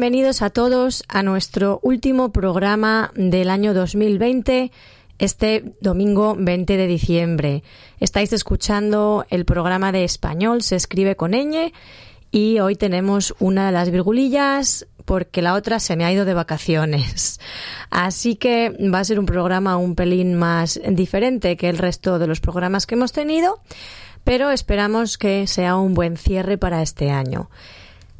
bienvenidos a todos a nuestro último programa del año 2020, este domingo 20 de diciembre. Estáis escuchando el programa de español, se escribe con ñ, y hoy tenemos una de las virgulillas porque la otra se me ha ido de vacaciones. Así que va a ser un programa un pelín más diferente que el resto de los programas que hemos tenido, pero esperamos que sea un buen cierre para este año.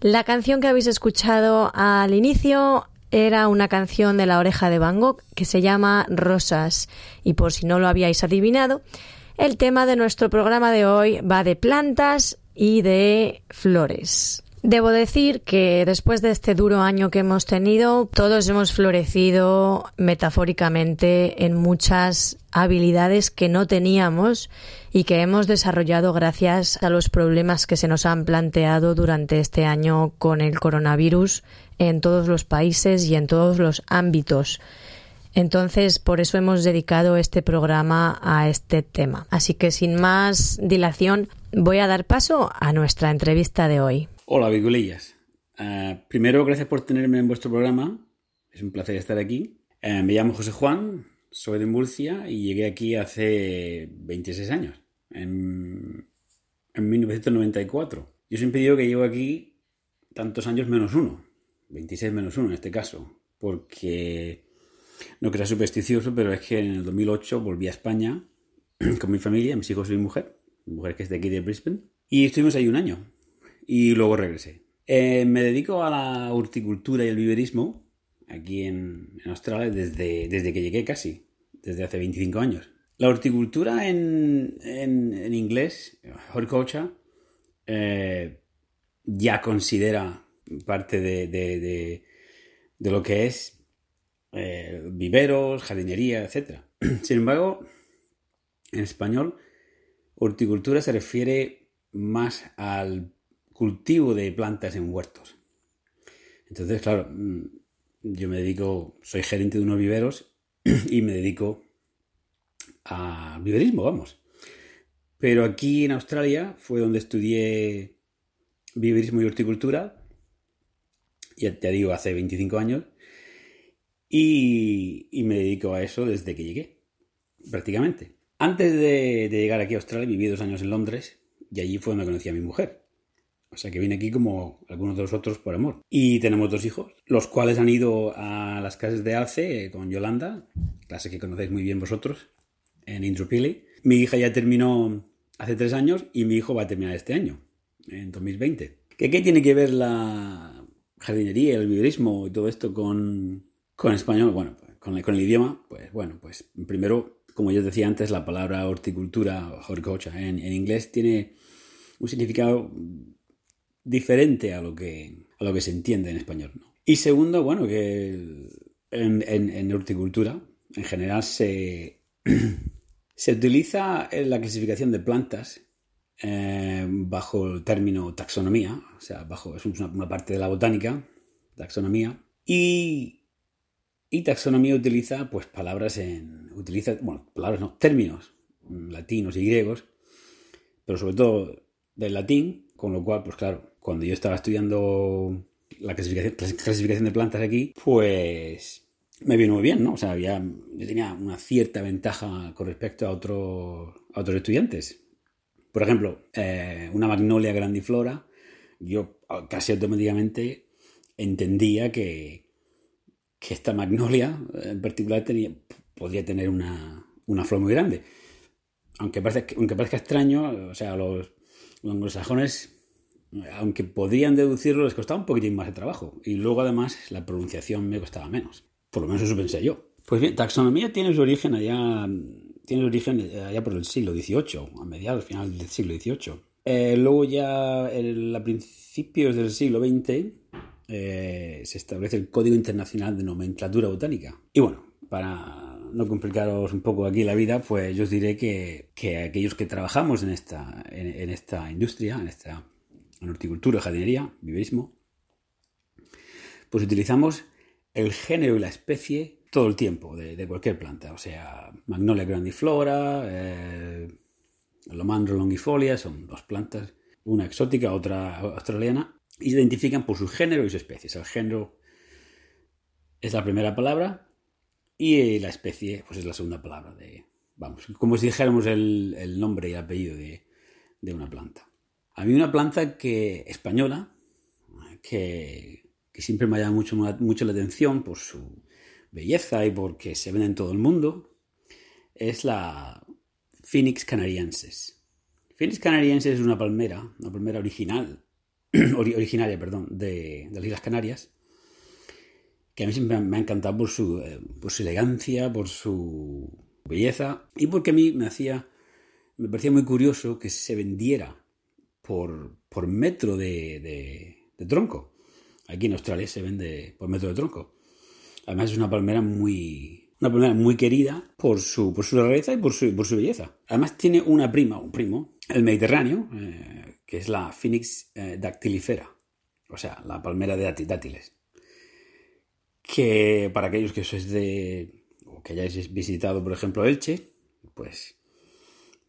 La canción que habéis escuchado al inicio era una canción de la oreja de Van Gogh que se llama Rosas. Y por si no lo habíais adivinado, el tema de nuestro programa de hoy va de plantas y de flores. Debo decir que después de este duro año que hemos tenido, todos hemos florecido metafóricamente en muchas habilidades que no teníamos y que hemos desarrollado gracias a los problemas que se nos han planteado durante este año con el coronavirus en todos los países y en todos los ámbitos. Entonces, por eso hemos dedicado este programa a este tema. Así que sin más dilación, voy a dar paso a nuestra entrevista de hoy. Hola, Vigulillas. Uh, primero, gracias por tenerme en vuestro programa. Es un placer estar aquí. Uh, me llamo José Juan, soy de Murcia y llegué aquí hace 26 años, en, en 1994. Yo siempre digo que llevo aquí tantos años menos uno, 26 menos uno en este caso, porque no que sea supersticioso, pero es que en el 2008 volví a España con mi familia, mis hijos y mi mujer, mujer que es de aquí de Brisbane, y estuvimos ahí un año y luego regresé. Eh, me dedico a la horticultura y el viverismo aquí en, Australia desde, desde, que llegué casi, desde hace 25 años. La horticultura en, en, inglés, horticulture, eh, ya considera parte de, de, de, de lo que es eh, viveros, jardinería, etc. Sin embargo, en español, horticultura se refiere más al cultivo de plantas en huertos. Entonces, claro, mm, yo me dedico, soy gerente de unos viveros y me dedico al viverismo, vamos. Pero aquí en Australia fue donde estudié viverismo y horticultura, ya te digo, hace 25 años, y, y, me dedico a eso desde que llegué, prácticamente. Antes de, de, llegar aquí a Australia viví dos años en Londres y allí fue donde conocí a mi mujer. O sea que vine aquí como algunos de los otros por amor. Y tenemos dos hijos, los cuales han ido a las clases de alce con Yolanda, clase que conocéis muy bien vosotros, en Intropili. Mi hija ya terminó hace tres años y mi hijo va a terminar este año, en 2020. ¿Qué, tiene que ver la jardinería, el viverismo y todo esto con, con español, bueno, con, con, el idioma, pues bueno, pues primero, como yo decía antes, la palabra horticultura, horticulture, en, en inglés tiene un significado diferente a lo que, a lo que se entiende en español. ¿no? Y segundo, bueno, que en, en, en horticultura, en general, se, se utiliza la clasificación de plantas eh, bajo el término taxonomía, o sea, bajo, es una, una parte de la botánica, taxonomía, y y taxonomía utiliza pues palabras en. utiliza. bueno, palabras no, términos latinos y griegos, pero sobre todo del latín, con lo cual, pues claro, cuando yo estaba estudiando la clasificación, clasificación de plantas aquí, pues me vino muy bien, ¿no? O sea, había, yo tenía una cierta ventaja con respecto a, otro, a otros estudiantes. Por ejemplo, eh, una magnolia grandiflora, yo casi automáticamente entendía que, que esta magnolia en particular tenía, tener una, una, flor muy grande. Aunque parezca, aunque parezca extraño, o sea, los, los anglosajones, aunque podrían deducirlo, les costaba un poquitín más de trabajo. Y luego, además, la pronunciación me costaba menos. Por lo menos eso pensé yo. Pues bien, taxonomía tiene su origen allá, tiene su origen allá por el siglo XVIII, a mediados, final del siglo XVIII. Eh, luego ya el, a principios del siglo XX eh, se establece el Código Internacional de Nomenclatura Botánica. Y bueno, para no complicaros un poco aquí la vida, pues yo os diré que, que aquellos que trabajamos en esta, en, en, esta industria, en esta en horticultura, jardinería, viverismo, pues utilizamos el género y la especie todo el tiempo de, cualquier planta. O sea, Magnolia grandiflora, eh, Lomandro longifolia, son dos plantas, una exótica, otra australiana, y se identifican por su género y su especie. El género es la primera palabra y la especie pues es la segunda palabra. De, vamos, como si dijéramos el, nombre y apellido de, una planta. A mí una planta que española, que, siempre me ha llamado mucho, mucho la atención por su belleza y porque se vende en todo el mundo, es la Phoenix canariensis. Phoenix canariensis es una palmera, una palmera original originaria perdón, de, de, las Islas Canarias, que a mí siempre me ha encantado por su, eh, por su elegancia, por su belleza y porque a mí me hacía, me parecía muy curioso que se vendiera por, por metro de, de, tronco. Aquí en Australia se vende por metro de tronco. Además es una palmera muy, una palmera muy querida por su, por su rareza y por su, por su belleza. Además tiene una prima, un primo, el Mediterráneo, eh, que es la Phoenix eh, dactilifera, o sea, la palmera de dáti- dátiles. Que para aquellos que sois de, o que hayáis visitado, por ejemplo, Elche, pues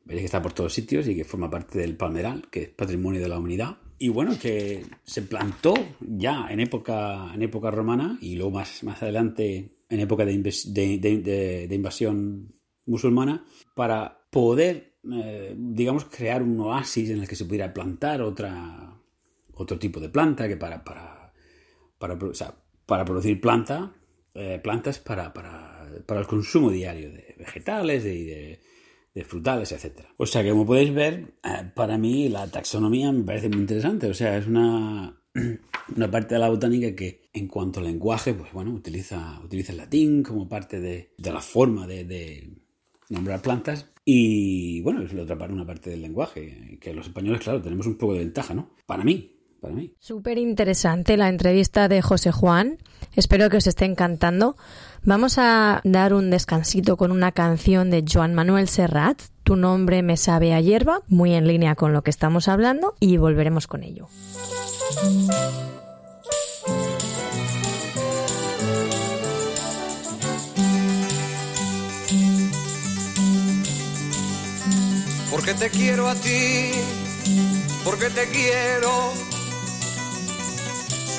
veréis que está por todos sitios y que forma parte del palmeral, que es patrimonio de la humanidad. Y bueno, que se plantó ya en época, en época romana y luego más, más adelante en época de, de- de- de- invasión musulmana para poder, eh, digamos, crear un oasis en el que se pudiera plantar otra, otro tipo de planta que para, para, para, o sea, para producir planta, eh, plantas para, para, para el consumo diario de vegetales, de, de, de frutales, etc. O sea que como podéis ver, eh, para mí la taxonomía me parece muy interesante. O sea, es una, una parte de la botánica que en cuanto al lenguaje, pues bueno, utiliza, utiliza el latín como parte de, de la forma de, de nombrar plantas. Y bueno, es la otra parte, una parte del lenguaje, que los españoles, claro, tenemos un poco de ventaja, ¿no? Para mí, para mí. Súper interesante la entrevista de José Juan. Espero que os esté encantando. Vamos a dar un descansito con una canción de Joan Manuel Serrat. Tu nombre me sabe a hierba, muy en línea con lo que estamos hablando, y volveremos con ello. Porque te quiero a ti, porque te quiero.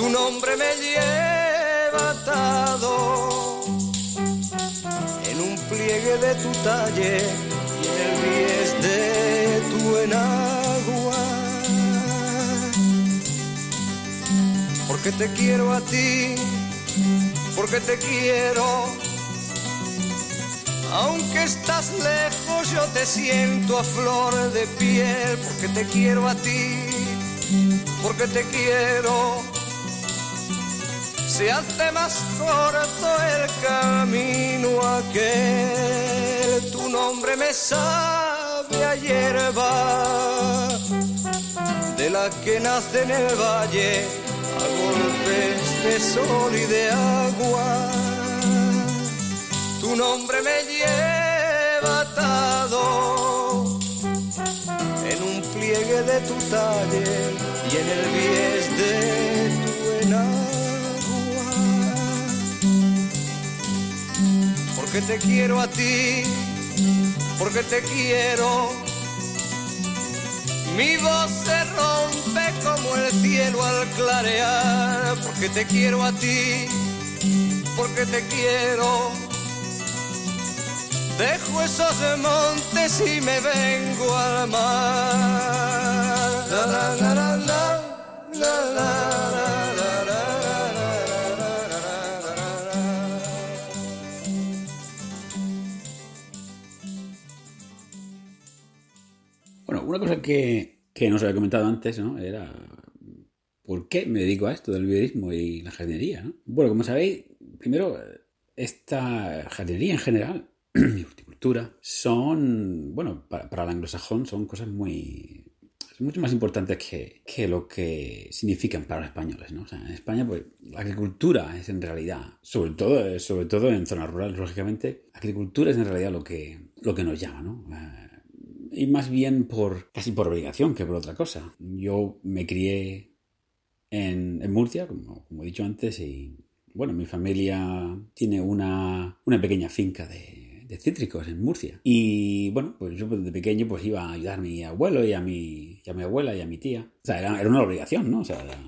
Tu nombre me lleva atado en un pliegue de tu talle y en el bies de tu enagua. Porque te quiero a ti, porque te quiero. Aunque estás lejos, yo te siento a flor de piel, porque te quiero a ti, porque te quiero. Se hace más corto el camino aquel, tu nombre me sabe a hierba, de la que nace en el valle, a golpes de sol y de agua. Tu nombre me lleva atado en un pliegue de tu talle y en el bies de Porque te quiero a ti, porque te quiero. Mi voz se rompe como el cielo al clarear, porque te quiero a ti, porque te quiero. Dejo esos montes y me vengo al mar. La, la, la, una cosa que, que nos había comentado antes, ¿no? Era por qué me dedico a esto del viverismo y la jardinería, ¿no? Bueno, como sabéis, primero, esta jardinería en general y horticultura son, bueno, para, para el anglosajón son cosas muy mucho más importantes que, que lo que significan para los españoles, ¿no? O sea, en España, pues, la agricultura es en realidad, sobre todo, sobre todo en zonas rurales, lógicamente, agricultura es en realidad lo que, lo que nos llama, ¿no? Y más bien por casi por obligación que por otra cosa. Yo me crié en, en Murcia, como, como he dicho antes, y bueno, mi familia tiene una, una pequeña finca de, de cítricos en Murcia. Y bueno, pues yo de pequeño pues iba a ayudar a mi abuelo y a mi, y a mi abuela y a mi tía. O sea, era, era una obligación, ¿no? O sea, era-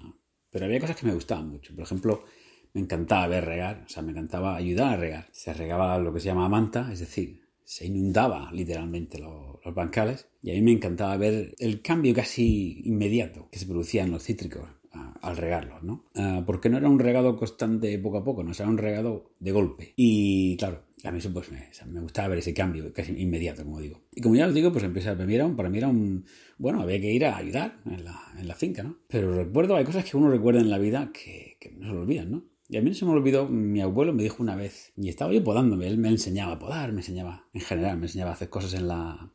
pero había cosas que me gustaban mucho. Por ejemplo, me encantaba ver regar, o sea, me encantaba ayudar a regar. Se regaba lo que se llama manta, es decir, se inundaba literalmente lo- los bancales y a mí me encantaba ver el cambio casi inmediato que se producía en los cítricos al regarlos, ¿no? Ah, porque no era un regado constante poco a poco, no era un regado de golpe. Y claro, a mí pues me, gustaba ver ese cambio casi inmediato, como digo. Y como ya os digo, pues empecé, para mí era un, para mí era un bueno, había que ir a ayudar en la, en la finca, ¿no? Pero recuerdo, hay cosas que uno recuerda en la vida que, que no se lo olvidan, ¿no? Y a mí no se me olvidó, mi abuelo me dijo una vez, y estaba yo podándome, él me enseñaba a podar, me enseñaba, en general, me enseñaba a hacer cosas en la,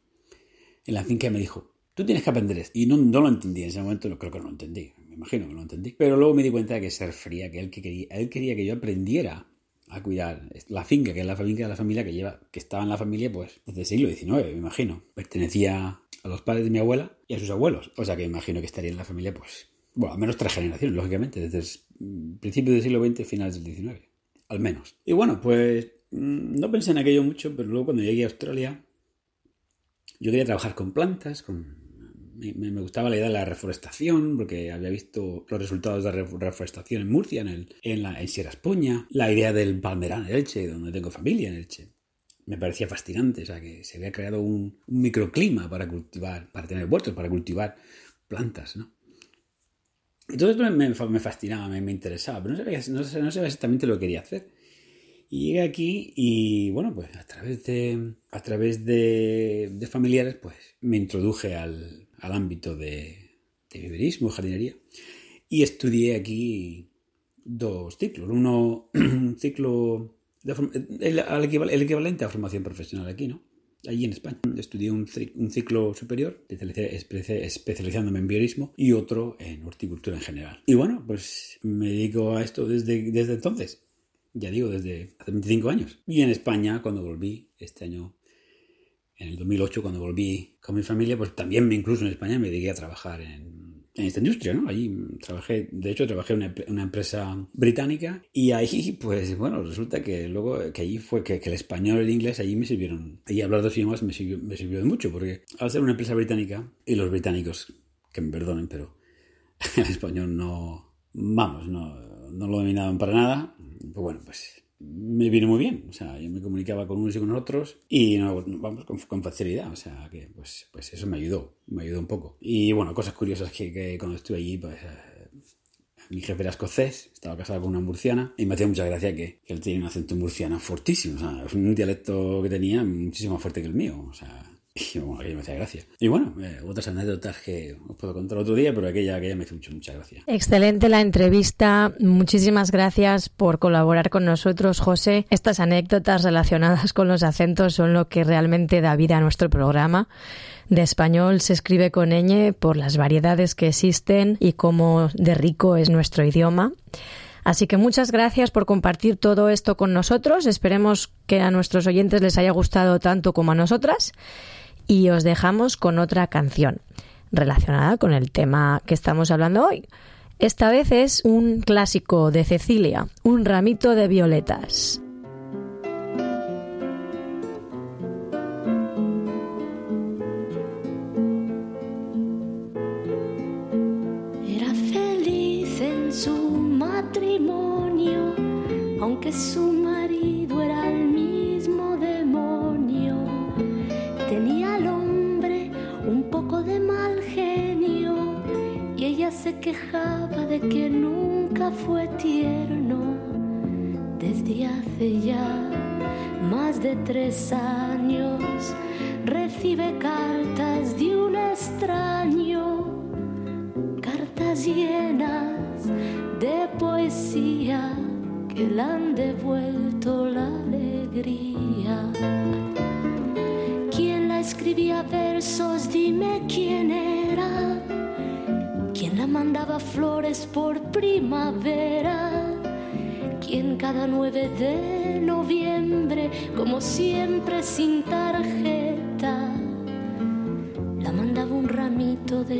en la finca y me dijo, tú tienes que aprender esto. Y no, no lo entendí en ese momento, no creo que no lo entendí, me imagino que no lo entendí. Pero luego me di cuenta de que se refería, que él, que quería, él quería que yo aprendiera a cuidar la finca, que es la finca de la familia que lleva, que estaba en la familia pues desde el siglo XIX, me imagino. Pertenecía a los padres de mi abuela y a sus abuelos. O sea que imagino que estaría en la familia pues, bueno, al menos tres generaciones, lógicamente, desde el principio del siglo XX, finales del XIX, al menos. Y bueno, pues mm, no pensé en aquello mucho, pero luego cuando llegué a Australia, yo quería trabajar con plantas, con... Me, gustaba la idea de la reforestación, porque había visto los resultados de la ref- reforestación en Murcia, en, en, la, en Sierra Espuña, la idea del palmerán en Elche, donde tengo familia en Elche. Me parecía fascinante, o sea, que se había creado un, un microclima para cultivar, para tener huertos, para cultivar plantas, ¿no? Esto me, me fa- me fascinaba, me, interesaba, pero no sabía, no, no sabía exactamente lo que quería hacer. Y llegué aquí y bueno, pues a través de, a través de, familiares, pues me introduje al, al ámbito de, de viverismo, jardinería, y estudié aquí dos ciclos. Uno, un ciclo, de el, el equivalente a formación profesional aquí, ¿no? Allí en España. Estudié un, un ciclo superior, especializ- espe- especializándome en biorismo, y otro en horticultura en general. Y bueno, pues me dedico a esto desde, desde entonces ya digo, desde hace 25 años. Y en España, cuando volví, este año, en el 2008, cuando volví con mi familia, pues también me, incluso en España me dediqué a trabajar en, en esta industria, ¿no? Allí trabajé, de hecho, trabajé en una, una empresa británica y ahí, pues bueno, resulta que luego, que allí fue que, que el español y el inglés allí me sirvieron, allí hablar dos idiomas me sirvió, me sirvió de mucho, porque al ser una empresa británica, y los británicos, que me perdonen, pero el español no, vamos, no, no lo dominaban para nada. Pues bueno, pues me vino muy bien. O sea, yo me comunicaba con unos y con otros y no, vamos con, facilidad. O sea, que pues, pues eso me ayudó, me ayudó un poco. Y bueno, cosas curiosas que, que cuando estuve allí, pues eh, mi jefe era escocés, estaba casado con una murciana y me hacía mucha gracia que, que él tenía un acento murciano fortísimo. O sea, un dialecto que tenía muchísimo más fuerte que el mío. O sea, y bueno, eh, otras anécdotas que os puedo contar otro día, pero aquella, aquella me hizo mucho, mucha gracia. Excelente la entrevista. Muchísimas gracias por colaborar con nosotros, José. Estas anécdotas relacionadas con los acentos son lo que realmente da vida a nuestro programa. De español se escribe con ñ por las variedades que existen y cómo de rico es nuestro idioma. Así que muchas gracias por compartir todo esto con nosotros. Esperemos que a nuestros oyentes les haya gustado tanto como a nosotras. Y os dejamos con otra canción relacionada con el tema que estamos hablando hoy. Esta vez es un clásico de Cecilia, un ramito de violetas. Era feliz en su matrimonio, aunque su se quejaba de que nunca fue tierno. Desde hace ya más de tres años recibe cartas de un extraño cartas llenas de poesía que le han devuelto la alegría. ¿Quién la escribía versos? Dime quién era. ¿Quién la mandaba flores por primavera? ¿Quién cada 9 de noviembre, como siempre sin tarjeta, la mandaba un ramito de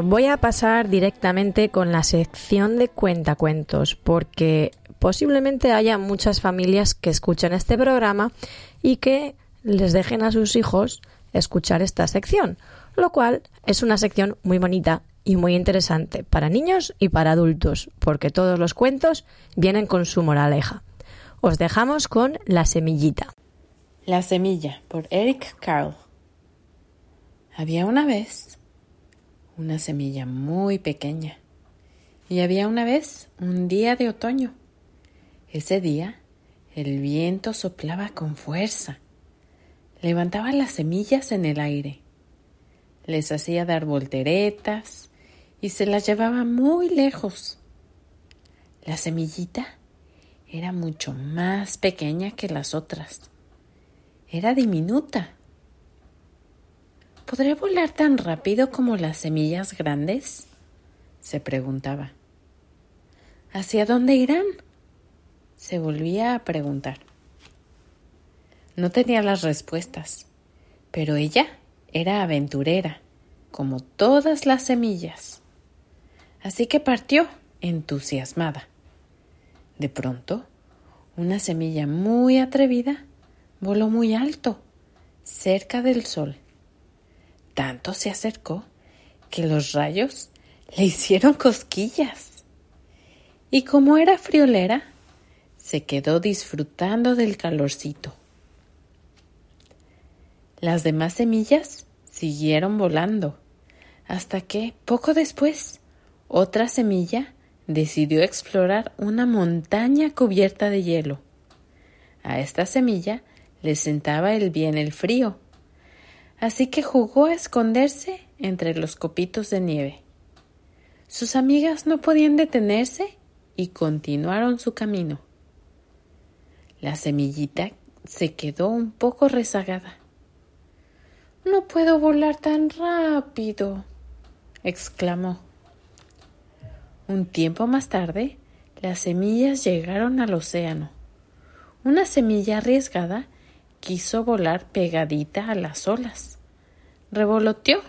Voy a pasar directamente con la sección de cuentacuentos, porque posiblemente haya muchas familias que escuchan este programa y que les dejen a sus hijos escuchar esta sección, lo cual es una sección muy bonita y muy interesante para niños y para adultos, porque todos los cuentos vienen con su moraleja. Os dejamos con La semillita. La semilla por Eric Carle. Había una vez una semilla muy pequeña y había una vez un día de otoño. Ese día el viento soplaba con fuerza, levantaba las semillas en el aire, les hacía dar volteretas y se las llevaba muy lejos. La semillita era mucho más pequeña que las otras. Era diminuta. ¿Podré volar tan rápido como las semillas grandes? se preguntaba. ¿Hacia dónde irán? se volvía a preguntar. No tenía las respuestas, pero ella era aventurera, como todas las semillas. Así que partió entusiasmada. De pronto, una semilla muy atrevida voló muy alto, cerca del sol. Tanto se acercó que los rayos le hicieron cosquillas. Y como era friolera, se quedó disfrutando del calorcito. Las demás semillas siguieron volando, hasta que, poco después, otra semilla decidió explorar una montaña cubierta de hielo. A esta semilla le sentaba el bien el frío, así que jugó a esconderse entre los copitos de nieve. Sus amigas no podían detenerse y continuaron su camino. La semillita se quedó un poco rezagada. No puedo volar tan rápido, exclamó. Un tiempo más tarde, las semillas llegaron al océano. Una semilla arriesgada quiso volar pegadita a las olas. Revoloteó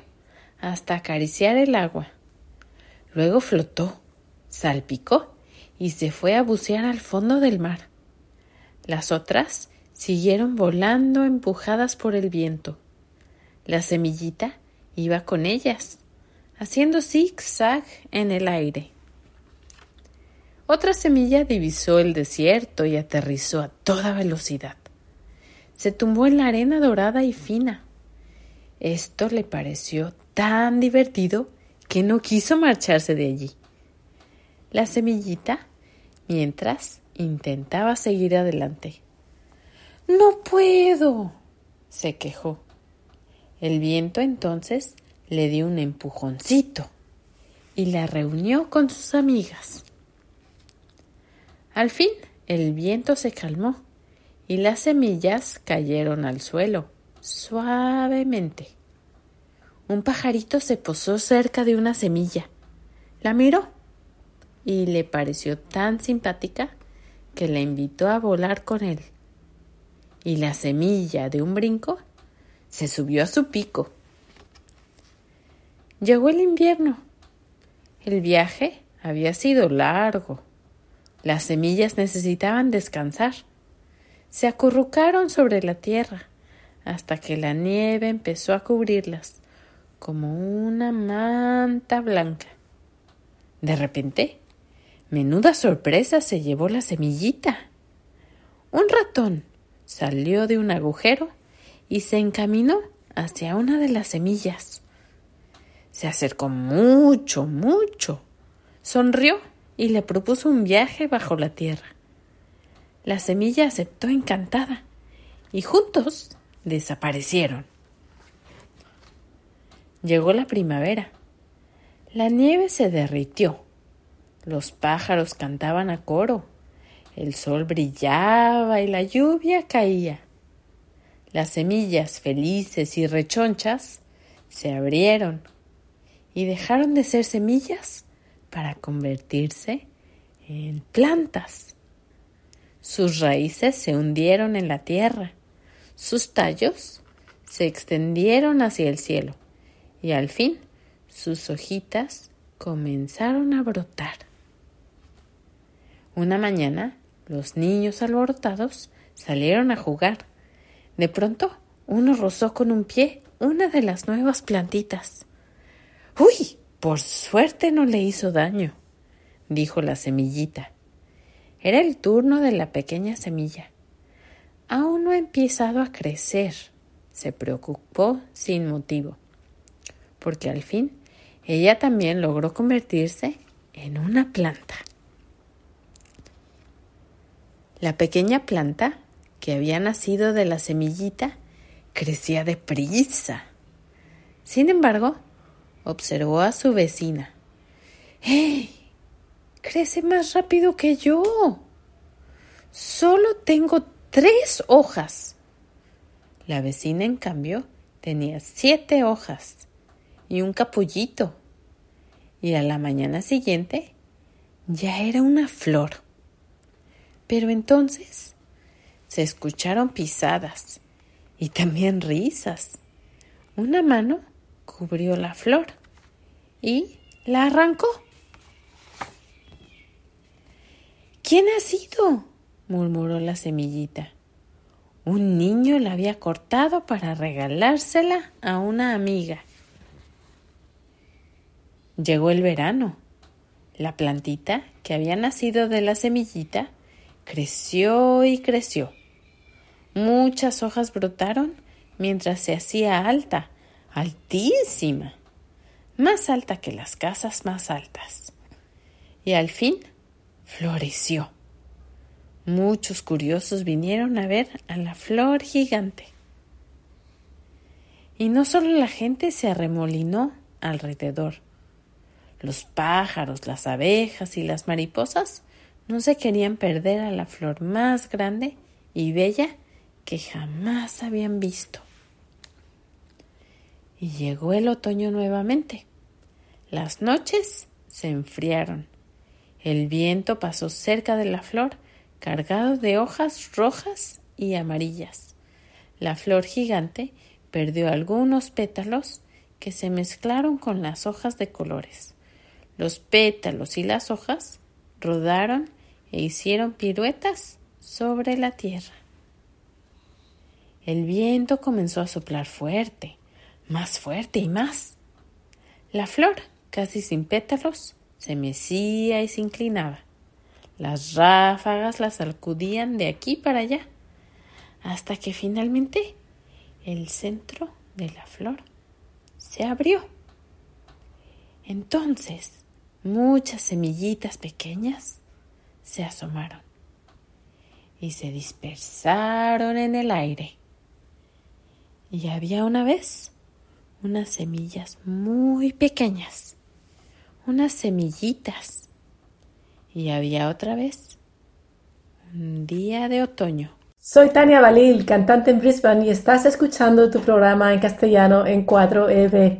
hasta acariciar el agua. Luego flotó, salpicó y se fue a bucear al fondo del mar. Las otras siguieron volando empujadas por el viento. La semillita iba con ellas, haciendo zig-zag en el aire. Otra semilla divisó el desierto y aterrizó a toda velocidad. Se tumbó en la arena dorada y fina. Esto le pareció tan divertido que no quiso marcharse de allí. La semillita mientras intentaba seguir adelante. No puedo, se quejó. El viento entonces le dio un empujoncito y la reunió con sus amigas. Al fin el viento se calmó y las semillas cayeron al suelo suavemente. Un pajarito se posó cerca de una semilla. La miró y le pareció tan simpática que la invitó a volar con él. Y la semilla de un brinco se subió a su pico. Llegó el invierno. El viaje había sido largo. Las semillas necesitaban descansar. Se acurrucaron sobre la tierra hasta que la nieve empezó a cubrirlas como una manta blanca. De repente, menuda sorpresa se llevó la semillita. Un ratón salió de un agujero y se encaminó hacia una de las semillas. Se acercó mucho, mucho. Sonrió y le propuso un viaje bajo la tierra. La semilla aceptó encantada y juntos desaparecieron. Llegó la primavera. La nieve se derritió. Los pájaros cantaban a coro. El sol brillaba y la lluvia caía. Las semillas felices y rechonchas se abrieron y dejaron de ser semillas para convertirse en plantas. Sus raíces se hundieron en la tierra, sus tallos se extendieron hacia el cielo y al fin sus hojitas comenzaron a brotar. Una mañana los niños alborotados salieron a jugar. De pronto uno rozó con un pie una de las nuevas plantitas. ¡Uy! Por suerte no le hizo daño, dijo la semillita. Era el turno de la pequeña semilla. Aún no ha empezado a crecer, se preocupó sin motivo porque al fin ella también logró convertirse en una planta. La pequeña planta, que había nacido de la semillita, crecía deprisa. Sin embargo, observó a su vecina. ¡Hey! Crece más rápido que yo. Solo tengo tres hojas. La vecina, en cambio, tenía siete hojas y un capullito. Y a la mañana siguiente ya era una flor. Pero entonces se escucharon pisadas y también risas. Una mano cubrió la flor y la arrancó. ¿Quién ha sido? murmuró la semillita. Un niño la había cortado para regalársela a una amiga. Llegó el verano. La plantita, que había nacido de la semillita, creció y creció. Muchas hojas brotaron mientras se hacía alta, altísima, más alta que las casas más altas. Y al fin floreció. Muchos curiosos vinieron a ver a la flor gigante. Y no solo la gente se arremolinó alrededor, los pájaros, las abejas y las mariposas no se querían perder a la flor más grande y bella que jamás habían visto. Y llegó el otoño nuevamente. Las noches se enfriaron. El viento pasó cerca de la flor cargado de hojas rojas y amarillas. La flor gigante perdió algunos pétalos que se mezclaron con las hojas de colores. Los pétalos y las hojas rodaron e hicieron piruetas sobre la tierra. El viento comenzó a soplar fuerte, más fuerte y más. La flor, casi sin pétalos, se mecía y se inclinaba. Las ráfagas la sacudían de aquí para allá, hasta que finalmente el centro de la flor se abrió. Entonces, muchas semillitas pequeñas se asomaron y se dispersaron en el aire. Y había una vez unas semillas muy pequeñas unas semillitas. Y había otra vez un día de otoño. Soy Tania Balil, cantante en Brisbane, y estás escuchando tu programa en castellano en 4EB.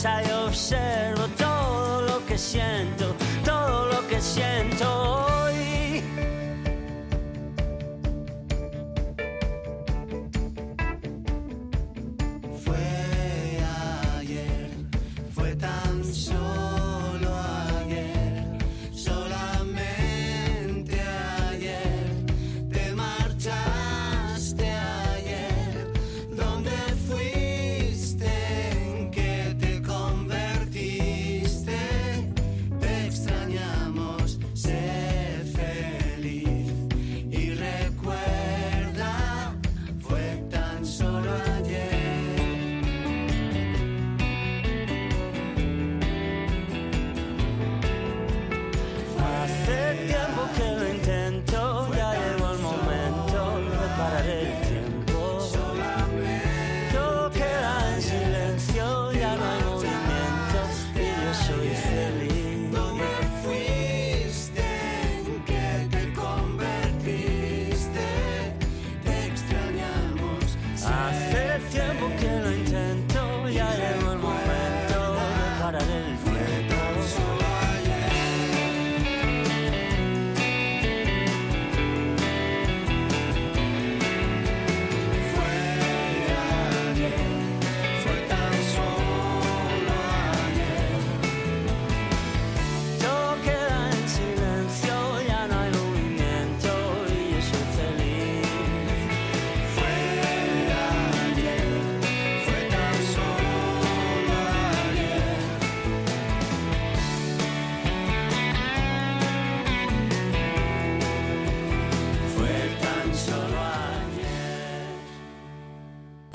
下有些人。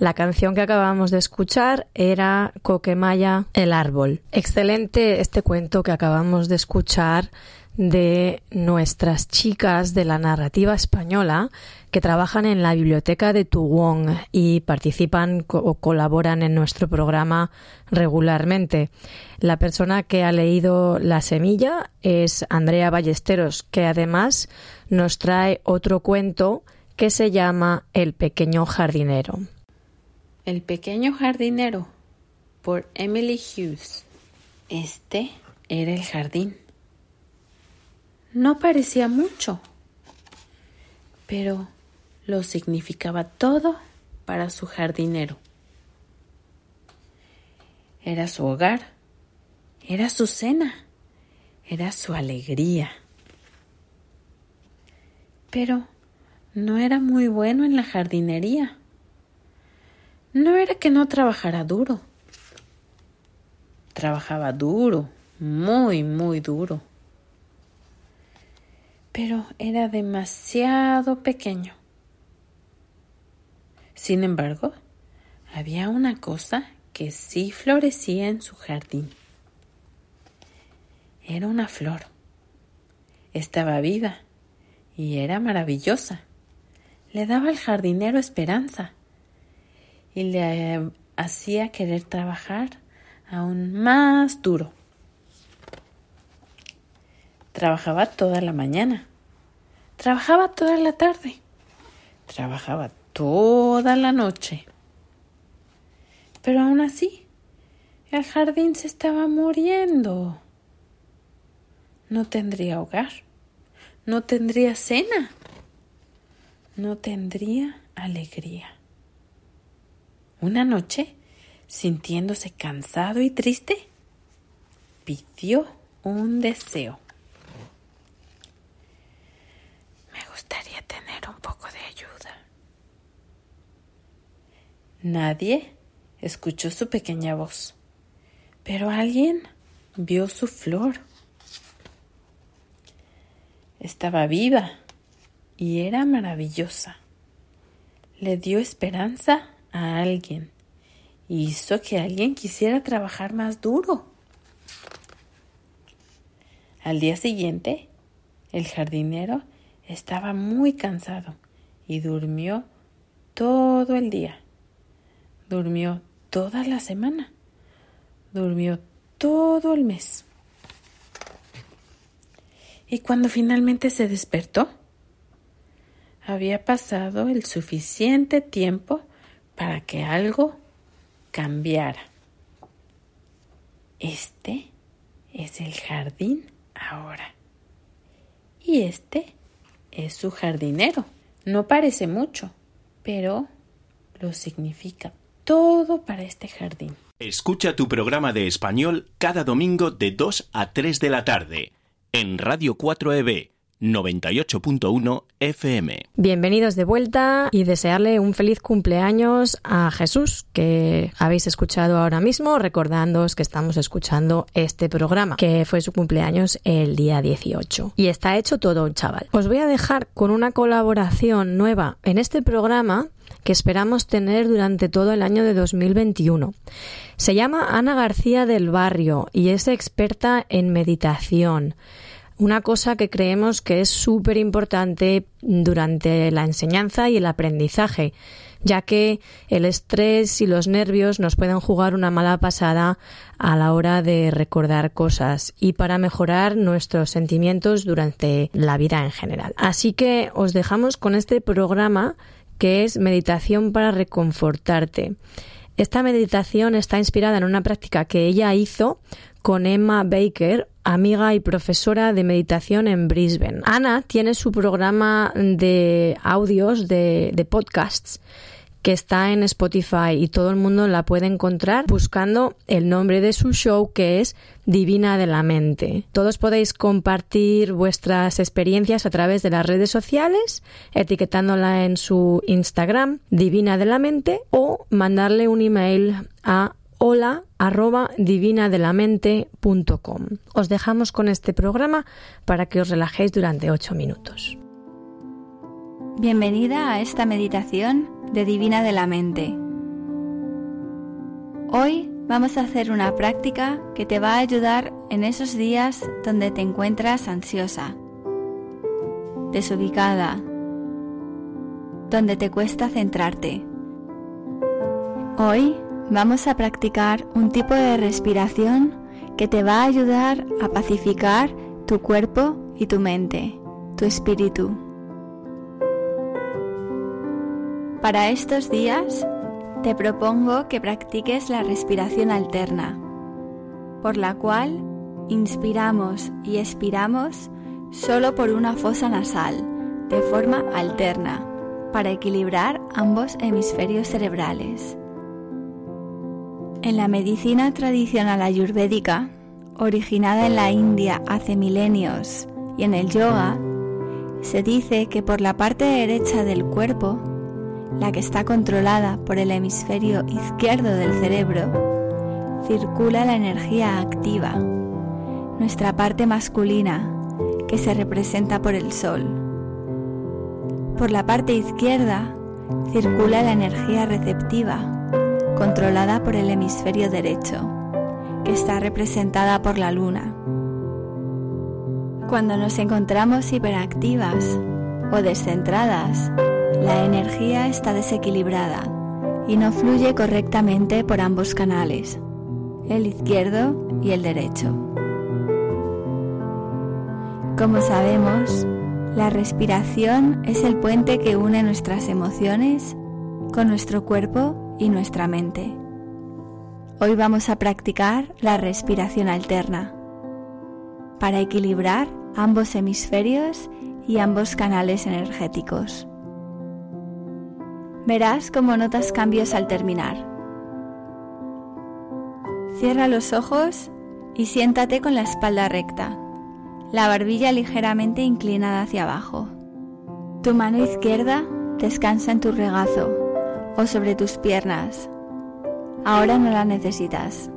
La canción que acabamos de escuchar era Coquemaya el árbol. Excelente este cuento que acabamos de escuchar de nuestras chicas de la narrativa española que trabajan en la biblioteca de Tuwong y participan o colaboran en nuestro programa regularmente. La persona que ha leído La semilla es Andrea Ballesteros, que además nos trae otro cuento que se llama El pequeño jardinero. El pequeño jardinero por Emily Hughes. Este era el jardín. No parecía mucho, pero lo significaba todo para su jardinero. Era su hogar, era su cena, era su alegría. Pero no era muy bueno en la jardinería. No era que no trabajara duro. Trabajaba duro, muy, muy duro. Pero era demasiado pequeño. Sin embargo, había una cosa que sí florecía en su jardín. Era una flor. Estaba viva y era maravillosa. Le daba al jardinero esperanza y le eh, hacía querer trabajar aún más duro. Trabajaba toda la mañana, trabajaba toda la tarde, trabajaba toda la noche. Pero aún así, el jardín se estaba muriendo. No tendría hogar, no tendría cena, no tendría alegría. Una noche, sintiéndose cansado y triste, pidió un deseo. Me gustaría tener un poco de ayuda. Nadie escuchó su pequeña voz, pero alguien vio su flor. Estaba viva y era maravillosa. Le dio esperanza a alguien. Hizo que alguien quisiera trabajar más duro. Al día siguiente, el jardinero estaba muy cansado y durmió todo el día. Durmió toda la semana. Durmió todo el mes. Y cuando finalmente se despertó, había pasado el suficiente tiempo para que algo cambiara. Este es el jardín ahora. Y este es su jardinero. No parece mucho, pero lo significa todo para este jardín. Escucha tu programa de español cada domingo de 2 a 3 de la tarde en Radio 4EB 98.1 FM. Bienvenidos de vuelta y desearle un feliz cumpleaños a Jesús, que habéis escuchado ahora mismo, recordándoos que estamos escuchando este programa, que fue su cumpleaños el día 18. Y está hecho todo, chaval. Os voy a dejar con una colaboración nueva en este programa que esperamos tener durante todo el año de 2021. Se llama Ana García del Barrio y es experta en meditación una cosa que creemos que es súper importante durante la enseñanza y el aprendizaje, ya que el estrés y los nervios nos pueden jugar una mala pasada a la hora de recordar cosas y para mejorar nuestros sentimientos durante la vida en general. Así que os dejamos con este programa que es Meditación para reconfortarte. Esta meditación está inspirada en una práctica que ella hizo con Emma Baker, amiga y profesora de meditación en Brisbane. Ana tiene su programa de audios, de, podcasts, que está en Spotify y todo el mundo la puede encontrar buscando el nombre de su show que es Divina de la Mente. Todos podéis compartir vuestras experiencias a través de las redes sociales, etiquetándola en su Instagram, Divina de la Mente, o mandarle un email a hola arroba divinadelamente.com. Os dejamos con este programa para que os relajéis durante 8 minutos. Bienvenida a esta meditación de Divina de la Mente. Hoy vamos a hacer una práctica que te va a ayudar en esos días donde te encuentras ansiosa, desubicada, donde te cuesta centrarte. Hoy vamos a practicar un tipo de respiración que te va a ayudar a pacificar tu cuerpo y tu mente, tu espíritu. Para estos días te propongo que practiques la respiración alterna, por la cual inspiramos y expiramos solo por una fosa nasal, de forma alterna, para equilibrar ambos hemisferios cerebrales. En la medicina tradicional ayurvédica, originada en la India hace milenios, y en el yoga, se dice que por la parte derecha del cuerpo, la que está controlada por el hemisferio izquierdo del cerebro, circula la energía activa, nuestra parte masculina, que se representa por el sol. Por la parte izquierda circula la energía receptiva, controlada por el hemisferio derecho, que está representada por la luna. Cuando nos encontramos hiperactivas o descentradas, la energía está desequilibrada y no fluye correctamente por ambos canales, el izquierdo y el derecho. Como sabemos, la respiración es el puente que une nuestras emociones con nuestro cuerpo y nuestra mente. Hoy vamos a practicar la respiración alterna para equilibrar ambos hemisferios y ambos canales energéticos. Verás cómo notas cambios al terminar. Cierra los ojos y siéntate con la espalda recta, la barbilla ligeramente inclinada hacia abajo. Tu mano izquierda descansa en tu regazo o sobre tus piernas. Ahora no la necesitas.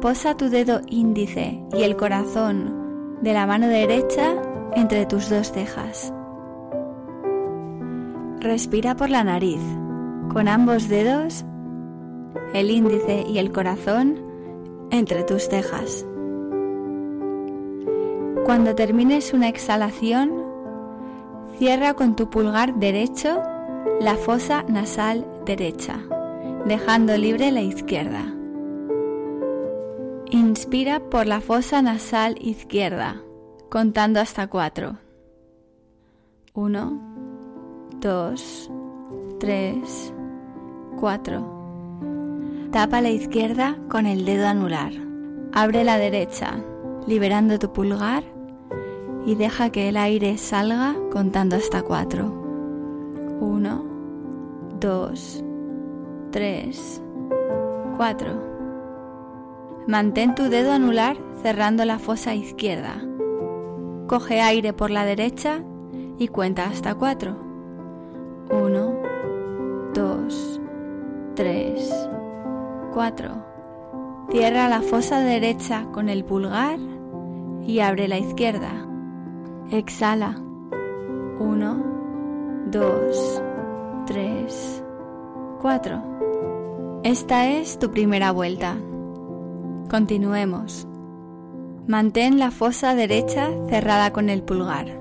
Posa tu dedo índice y el corazón de la mano derecha entre tus dos cejas. Respira por la nariz, con ambos dedos, el índice y el corazón entre tus cejas. Cuando termines una exhalación, cierra con tu pulgar derecho la fosa nasal derecha, dejando libre la izquierda. Inspira por la fosa nasal izquierda, contando hasta cuatro. Uno, dos, tres, cuatro. Tapa la izquierda con el dedo anular. Abre la derecha, liberando tu pulgar y deja que el aire salga contando hasta cuatro. Uno, dos, tres, cuatro. Mantén tu dedo anular cerrando la fosa izquierda. Coge aire por la derecha y cuenta hasta cuatro. Uno, dos, tres, cuatro. Cierra la fosa derecha con el pulgar y abre la izquierda. Exhala. Uno, dos, tres, cuatro. Esta es tu primera vuelta. Continuemos. Mantén la fosa derecha cerrada con el pulgar.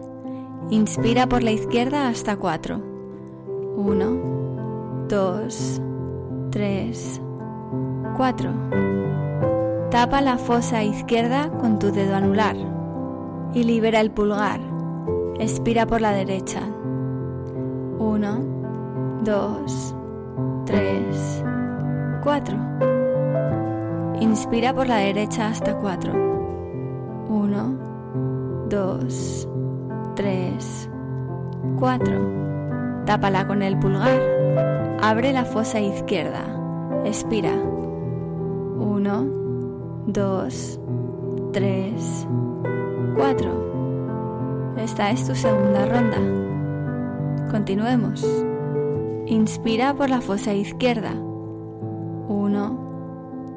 Inspira por la izquierda hasta cuatro. Uno, dos, tres, cuatro. Tapa la fosa izquierda con tu dedo anular y libera el pulgar. Expira por la derecha. Uno, dos, tres, cuatro. Inspira por la derecha hasta cuatro. Uno, dos, tres, cuatro. Tápala con el pulgar. Abre la fosa izquierda. Expira. Uno, dos, tres, cuatro. Esta es tu segunda ronda. Continuemos. Inspira por la fosa izquierda. Uno,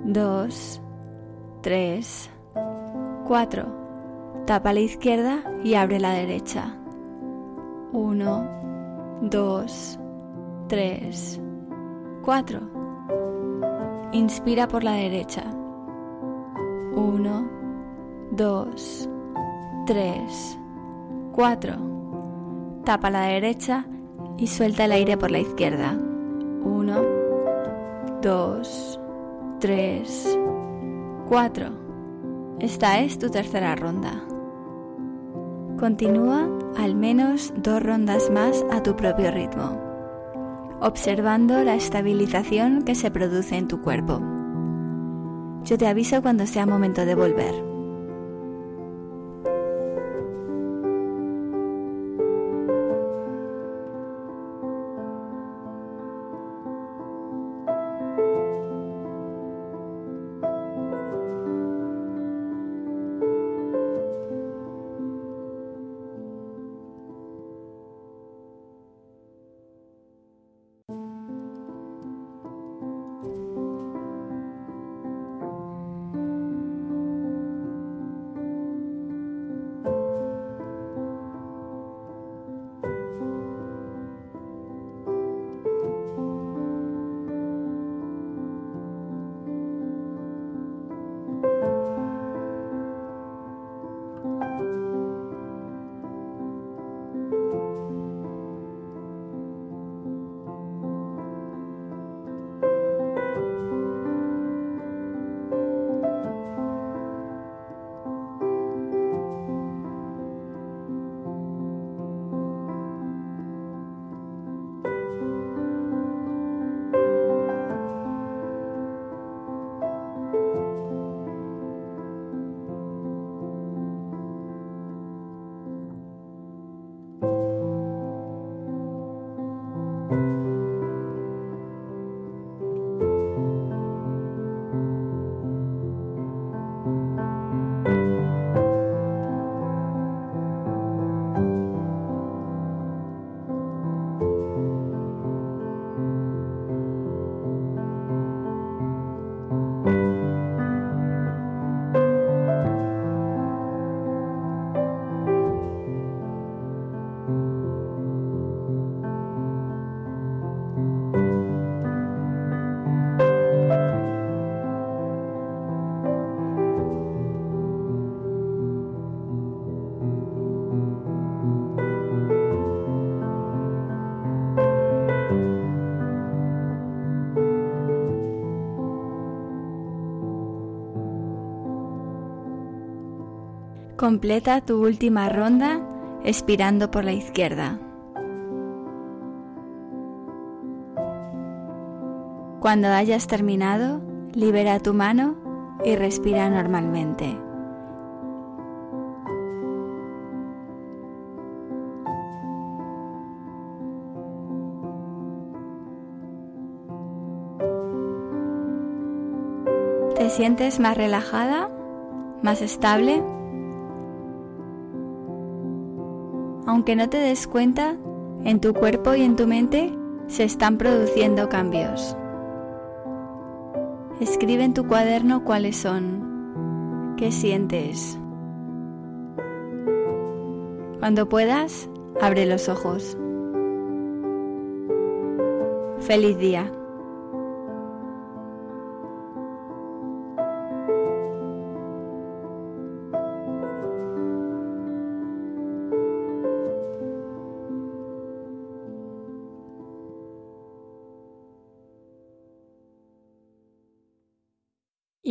dos, tres, cuatro. Tapa la izquierda y abre la derecha. Uno, dos, tres, cuatro. inspira por la derecha. 1, 2, 3, 4. Tapa la derecha y suelta el aire por la izquierda. 1, 2, 3, 4. Esta es tu tercera ronda. Continúa al menos dos rondas más a tu propio ritmo, observando la estabilización que se produce en tu cuerpo. Yo te aviso cuando sea momento de volver. Completa tu última ronda expirando por la izquierda. Cuando hayas terminado, libera tu mano y respira normalmente. ¿Te sientes más relajada? ¿Más estable? Aunque no te des cuenta, en tu cuerpo y en tu mente se están produciendo cambios. Escribe en tu cuaderno cuáles son. ¿Qué sientes? Cuando puedas, abre los ojos. Feliz día.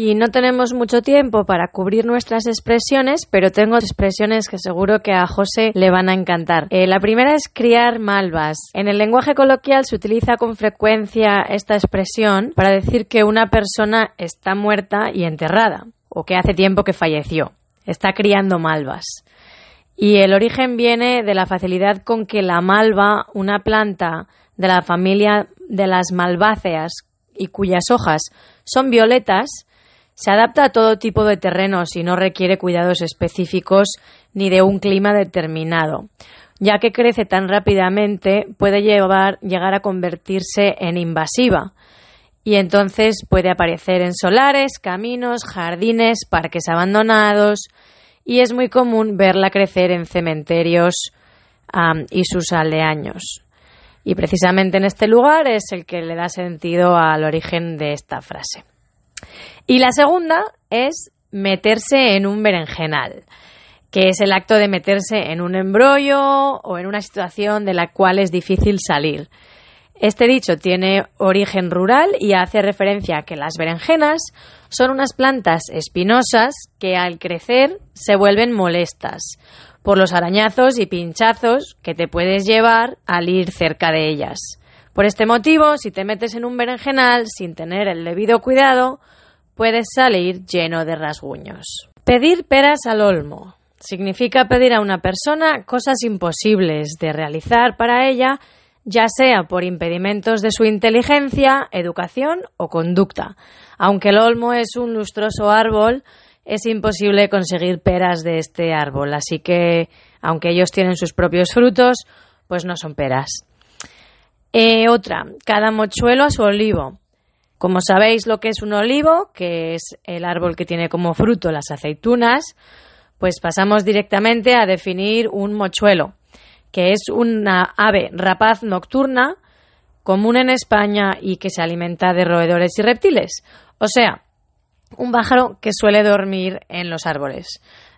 Y no tenemos mucho tiempo para cubrir nuestras expresiones, pero tengo expresiones que seguro que a José le van a encantar. Eh, la primera es criar malvas. En el lenguaje coloquial se utiliza con frecuencia esta expresión para decir que una persona está muerta y enterrada, o que hace tiempo que falleció. Está criando malvas. Y el origen viene de la facilidad con que la malva, una planta de la familia de las malváceas y cuyas hojas son violetas, se adapta a todo tipo de terrenos y no requiere cuidados específicos ni de un clima determinado. Ya que crece tan rápidamente, puede llegar a convertirse en invasiva y entonces puede aparecer en solares, caminos, jardines, parques abandonados y es muy común verla crecer en cementerios y sus aldeaños. Y precisamente en este lugar es el que le da sentido al origen de esta frase. Y la segunda es meterse en un berenjenal, que es el acto de meterse en un embrollo o en una situación de la cual es difícil salir. Este dicho tiene origen rural y hace referencia a que las berenjenas son unas plantas espinosas que al crecer se vuelven molestas por los arañazos y pinchazos que te puedes llevar al ir cerca de ellas. Por este motivo, si te metes en un berenjenal sin tener el debido cuidado, puedes salir lleno de rasguños. Pedir peras al olmo significa pedir a una persona cosas imposibles de realizar para ella ya sea por impedimentos de su inteligencia, educación o conducta. Aunque el olmo es un lustroso árbol, es imposible conseguir peras de este árbol, así que, aunque ellos tienen sus propios frutos, pues no son peras. Eh, otra, cada mochuelo a su olivo. Como sabéis lo que es un olivo, que es el árbol que tiene como fruto las aceitunas, pues pasamos directamente a definir un mochuelo que es una ave rapaz nocturna común en España y que se alimenta de roedores y reptiles. O sea, un pájaro que suele dormir en los árboles.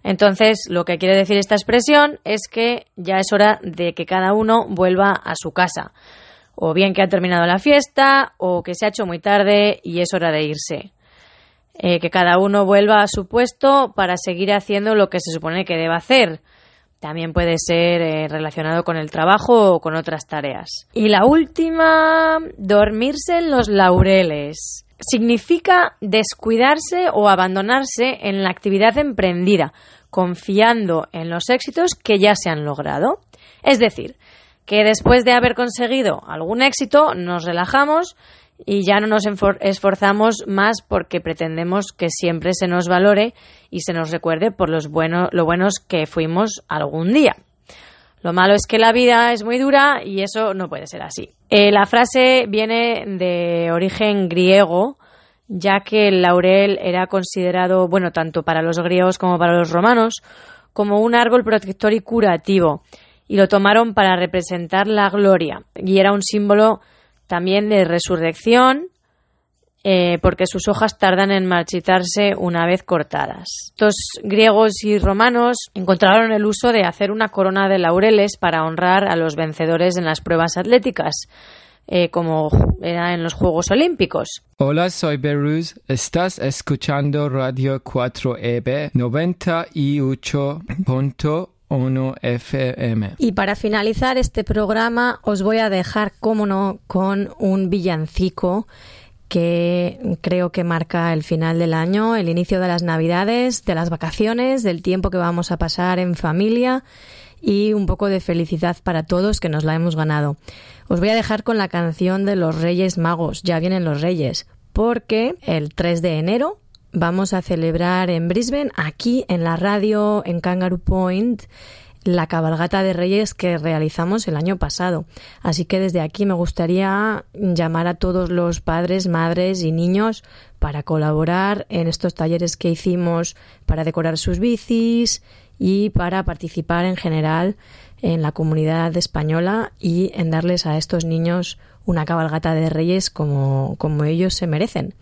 Entonces, lo que quiere decir esta expresión es que ya es hora de que cada uno vuelva a su casa. O bien que ha terminado la fiesta, o que se ha hecho muy tarde y es hora de irse. Eh, que cada uno vuelva a su puesto para seguir haciendo lo que se supone que debe hacer. También puede ser eh, relacionado con el trabajo o con otras tareas. Y la última, dormirse en los laureles. Significa descuidarse o abandonarse en la actividad emprendida, confiando en los éxitos que ya se han logrado. Es decir, que después de haber conseguido algún éxito nos relajamos y ya no nos esforzamos más porque pretendemos que siempre se nos valore y se nos recuerde por los lo buenos que fuimos algún día. Lo malo es que la vida es muy dura y eso no puede ser así. Eh, la frase viene de origen griego, ya que el laurel era considerado, bueno, tanto para los griegos como para los romanos, como un árbol protector y curativo, y lo tomaron para representar la gloria, y era un símbolo también de resurrección, eh, porque sus hojas tardan en marchitarse una vez cortadas. Estos griegos y romanos encontraron el uso de hacer una corona de laureles para honrar a los vencedores en las pruebas atléticas. eh, como era en los Juegos Olímpicos. Hola, soy Beruz. Estás escuchando Radio 4EB 98.1 FM. Y para finalizar este programa os voy a dejar, como no, con un villancico que creo que marca el final del año, el inicio de las navidades, de las vacaciones, del tiempo que vamos a pasar en familia y un poco de felicidad para todos que nos la hemos ganado. Os voy a dejar con la canción de los Reyes Magos, ya vienen los Reyes, porque el 3 de enero vamos a celebrar en Brisbane, aquí en la radio, en Kangaroo Point, la cabalgata de Reyes que realizamos el año pasado. Así que desde aquí me gustaría llamar a todos los padres, madres y niños para colaborar en estos talleres que hicimos para decorar sus bicis y para participar en general en la comunidad española y en darles a estos niños una cabalgata de reyes como, como ellos se merecen.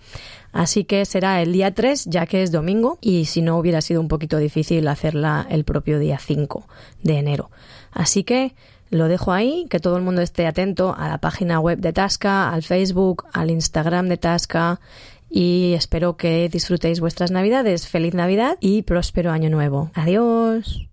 Así que será el día 3, ya que es domingo, y si no hubiera sido un poquito difícil hacerla el propio día 5 de enero. Así que lo dejo ahí, que todo el mundo esté atento a la página web de Tasca, al Facebook, al Instagram de Tasca, y espero que disfrutéis vuestras navidades. Feliz Navidad y próspero año nuevo. Adiós.